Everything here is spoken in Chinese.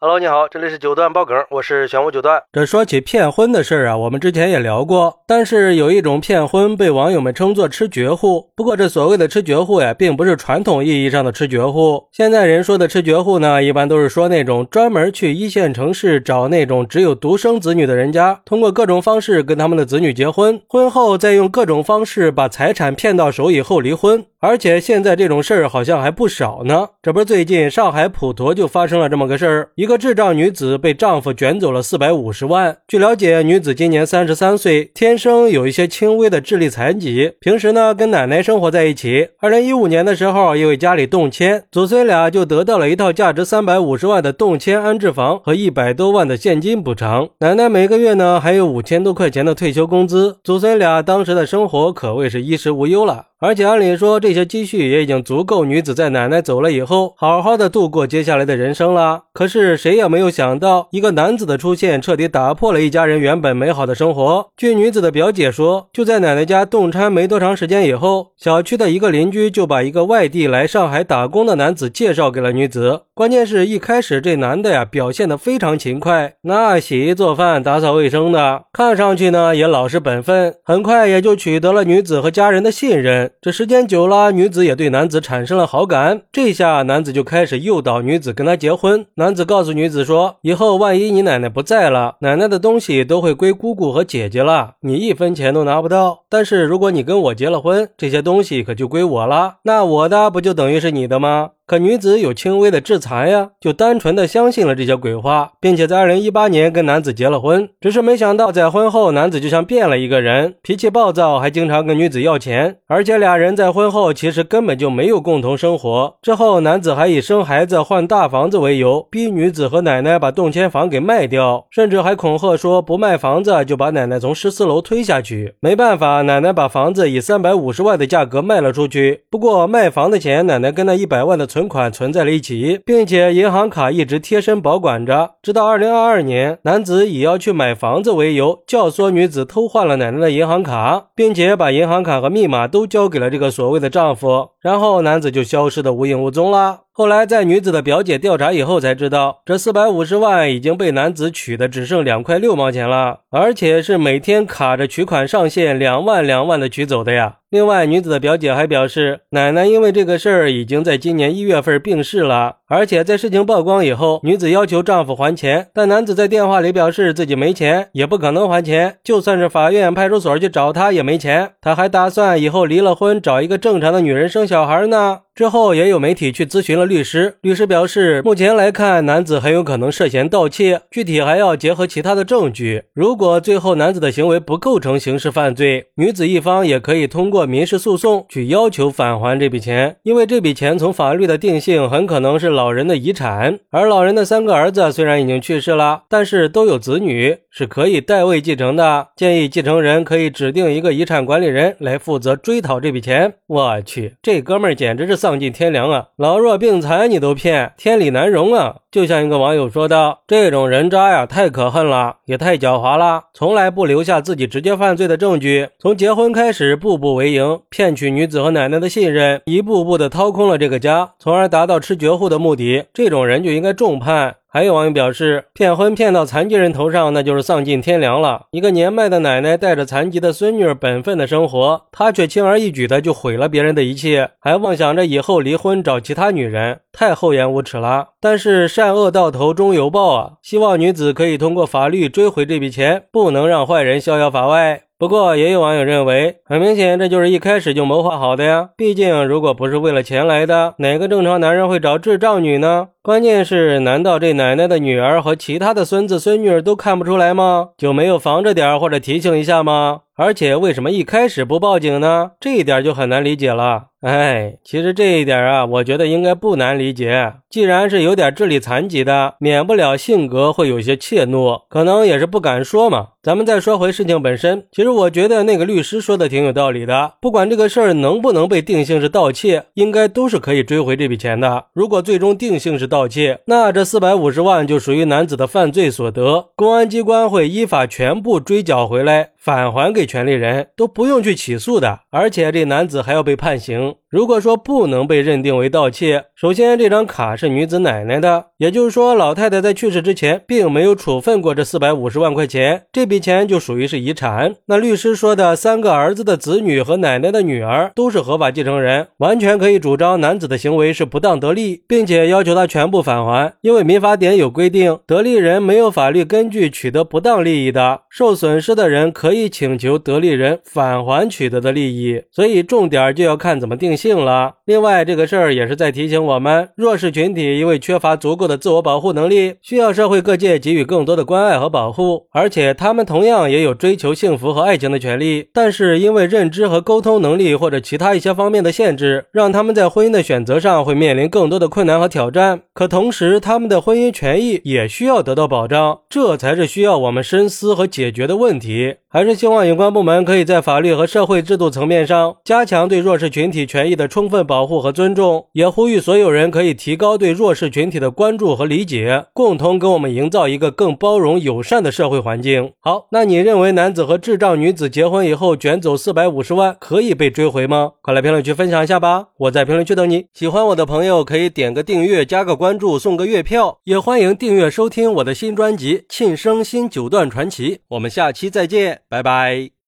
Hello，你好，这里是九段爆梗，我是玄武九段。这说起骗婚的事儿啊，我们之前也聊过，但是有一种骗婚被网友们称作吃绝户。不过这所谓的吃绝户呀，并不是传统意义上的吃绝户。现在人说的吃绝户呢，一般都是说那种专门去一线城市找那种只有独生子女的人家，通过各种方式跟他们的子女结婚，婚后再用各种方式把财产骗到手以后离婚。而且现在这种事儿好像还不少呢。这不是最近上海普陀就发生了这么个事儿，一一个智障女子被丈夫卷走了四百五十万。据了解，女子今年三十三岁，天生有一些轻微的智力残疾，平时呢跟奶奶生活在一起。二零一五年的时候，因为家里动迁，祖孙俩就得到了一套价值三百五十万的动迁安置房和一百多万的现金补偿。奶奶每个月呢还有五千多块钱的退休工资，祖孙俩当时的生活可谓是衣食无忧了。而且按理说，这些积蓄也已经足够女子在奶奶走了以后，好好的度过接下来的人生了。可是谁也没有想到，一个男子的出现，彻底打破了一家人原本美好的生活。据女子的表姐说，就在奶奶家动迁没多长时间以后，小区的一个邻居就把一个外地来上海打工的男子介绍给了女子。关键是一开始这男的呀，表现的非常勤快，那洗衣做饭、打扫卫生的，看上去呢也老实本分，很快也就取得了女子和家人的信任。这时间久了，女子也对男子产生了好感。这下男子就开始诱导女子跟他结婚。男子告诉女子说：“以后万一你奶奶不在了，奶奶的东西都会归姑姑和姐姐了，你一分钱都拿不到。但是如果你跟我结了婚，这些东西可就归我了，那我的不就等于是你的吗？”可女子有轻微的致残呀，就单纯的相信了这些鬼话，并且在二零一八年跟男子结了婚。只是没想到，在婚后，男子就像变了一个人，脾气暴躁，还经常跟女子要钱。而且俩人在婚后其实根本就没有共同生活。之后，男子还以生孩子、换大房子为由，逼女子和奶奶把动迁房给卖掉，甚至还恐吓说不卖房子就把奶奶从十四楼推下去。没办法，奶奶把房子以三百五十万的价格卖了出去。不过卖房的钱，奶奶跟那一百万的存。存款存在了一起，并且银行卡一直贴身保管着，直到二零二二年，男子以要去买房子为由，教唆女子偷换了奶奶的银行卡，并且把银行卡和密码都交给了这个所谓的丈夫，然后男子就消失的无影无踪了。后来在女子的表姐调查以后才知道，这四百五十万已经被男子取的只剩两块六毛钱了，而且是每天卡着取款上限两万两万的取走的呀。另外，女子的表姐还表示，奶奶因为这个事儿已经在今年一月份病逝了，而且在事情曝光以后，女子要求丈夫还钱，但男子在电话里表示自己没钱，也不可能还钱，就算是法院、派出所去找他也没钱。他还打算以后离了婚，找一个正常的女人生小孩呢。之后也有媒体去咨询了律师，律师表示，目前来看，男子很有可能涉嫌盗窃，具体还要结合其他的证据。如果最后男子的行为不构成刑事犯罪，女子一方也可以通过民事诉讼去要求返还这笔钱，因为这笔钱从法律的定性很可能是老人的遗产，而老人的三个儿子虽然已经去世了，但是都有子女，是可以代位继承的。建议继承人可以指定一个遗产管理人来负责追讨这笔钱。我去，这哥们儿简直是丧。尽天良啊！老弱病残你都骗，天理难容啊！就像一个网友说道：“这种人渣呀，太可恨了，也太狡猾了，从来不留下自己直接犯罪的证据。从结婚开始，步步为营，骗取女子和奶奶的信任，一步步的掏空了这个家，从而达到吃绝户的目目的。这种人就应该重判。”还有网友表示，骗婚骗到残疾人头上，那就是丧尽天良了。一个年迈的奶奶带着残疾的孙女本分的生活，她却轻而易举的就毁了别人的一切，还妄想着以后离婚找其他女人，太厚颜无耻了。但是善恶到头终有报啊！希望女子可以通过法律追回这笔钱，不能让坏人逍遥法外。不过，也有网友认为，很明显，这就是一开始就谋划好的呀。毕竟，如果不是为了钱来的，哪个正常男人会找智障女呢？关键是，难道这奶奶的女儿和其他的孙子孙女儿都看不出来吗？就没有防着点或者提醒一下吗？而且，为什么一开始不报警呢？这一点就很难理解了。哎，其实这一点啊，我觉得应该不难理解。既然是有点智力残疾的，免不了性格会有些怯懦，可能也是不敢说嘛。咱们再说回事情本身，其实我觉得那个律师说的挺有道理的。不管这个事儿能不能被定性是盗窃，应该都是可以追回这笔钱的。如果最终定性是盗窃，那这四百五十万就属于男子的犯罪所得，公安机关会依法全部追缴回来，返还给权利人，都不用去起诉的。而且这男子还要被判刑。如果说不能被认定为盗窃，首先这张卡是女子奶奶的，也就是说老太太在去世之前并没有处分过这四百五十万块钱，这笔钱就属于是遗产。那律师说的三个儿子的子女和奶奶的女儿都是合法继承人，完全可以主张男子的行为是不当得利，并且要求他全部返还。因为民法典有规定，得利人没有法律根据取得不当利益的，受损失的人可以请求得利人返还取得的利益。所以重点就要看怎么定。性了。另外，这个事儿也是在提醒我们，弱势群体因为缺乏足够的自我保护能力，需要社会各界给予更多的关爱和保护。而且，他们同样也有追求幸福和爱情的权利。但是，因为认知和沟通能力或者其他一些方面的限制，让他们在婚姻的选择上会面临更多的困难和挑战。可同时，他们的婚姻权益也需要得到保障，这才是需要我们深思和解决的问题。还是希望有关关部门可以在法律和社会制度层面上加强对弱势群体权益的充分保护和尊重，也呼吁所有人可以提高对弱势群体的关注和理解，共同给我们营造一个更包容友善的社会环境。好，那你认为男子和智障女子结婚以后卷走四百五十万可以被追回吗？快来评论区分享一下吧！我在评论区等你。喜欢我的朋友可以点个订阅，加个关注，送个月票，也欢迎订阅收听我的新专辑《庆生新九段传奇》。我们下期再见。拜拜。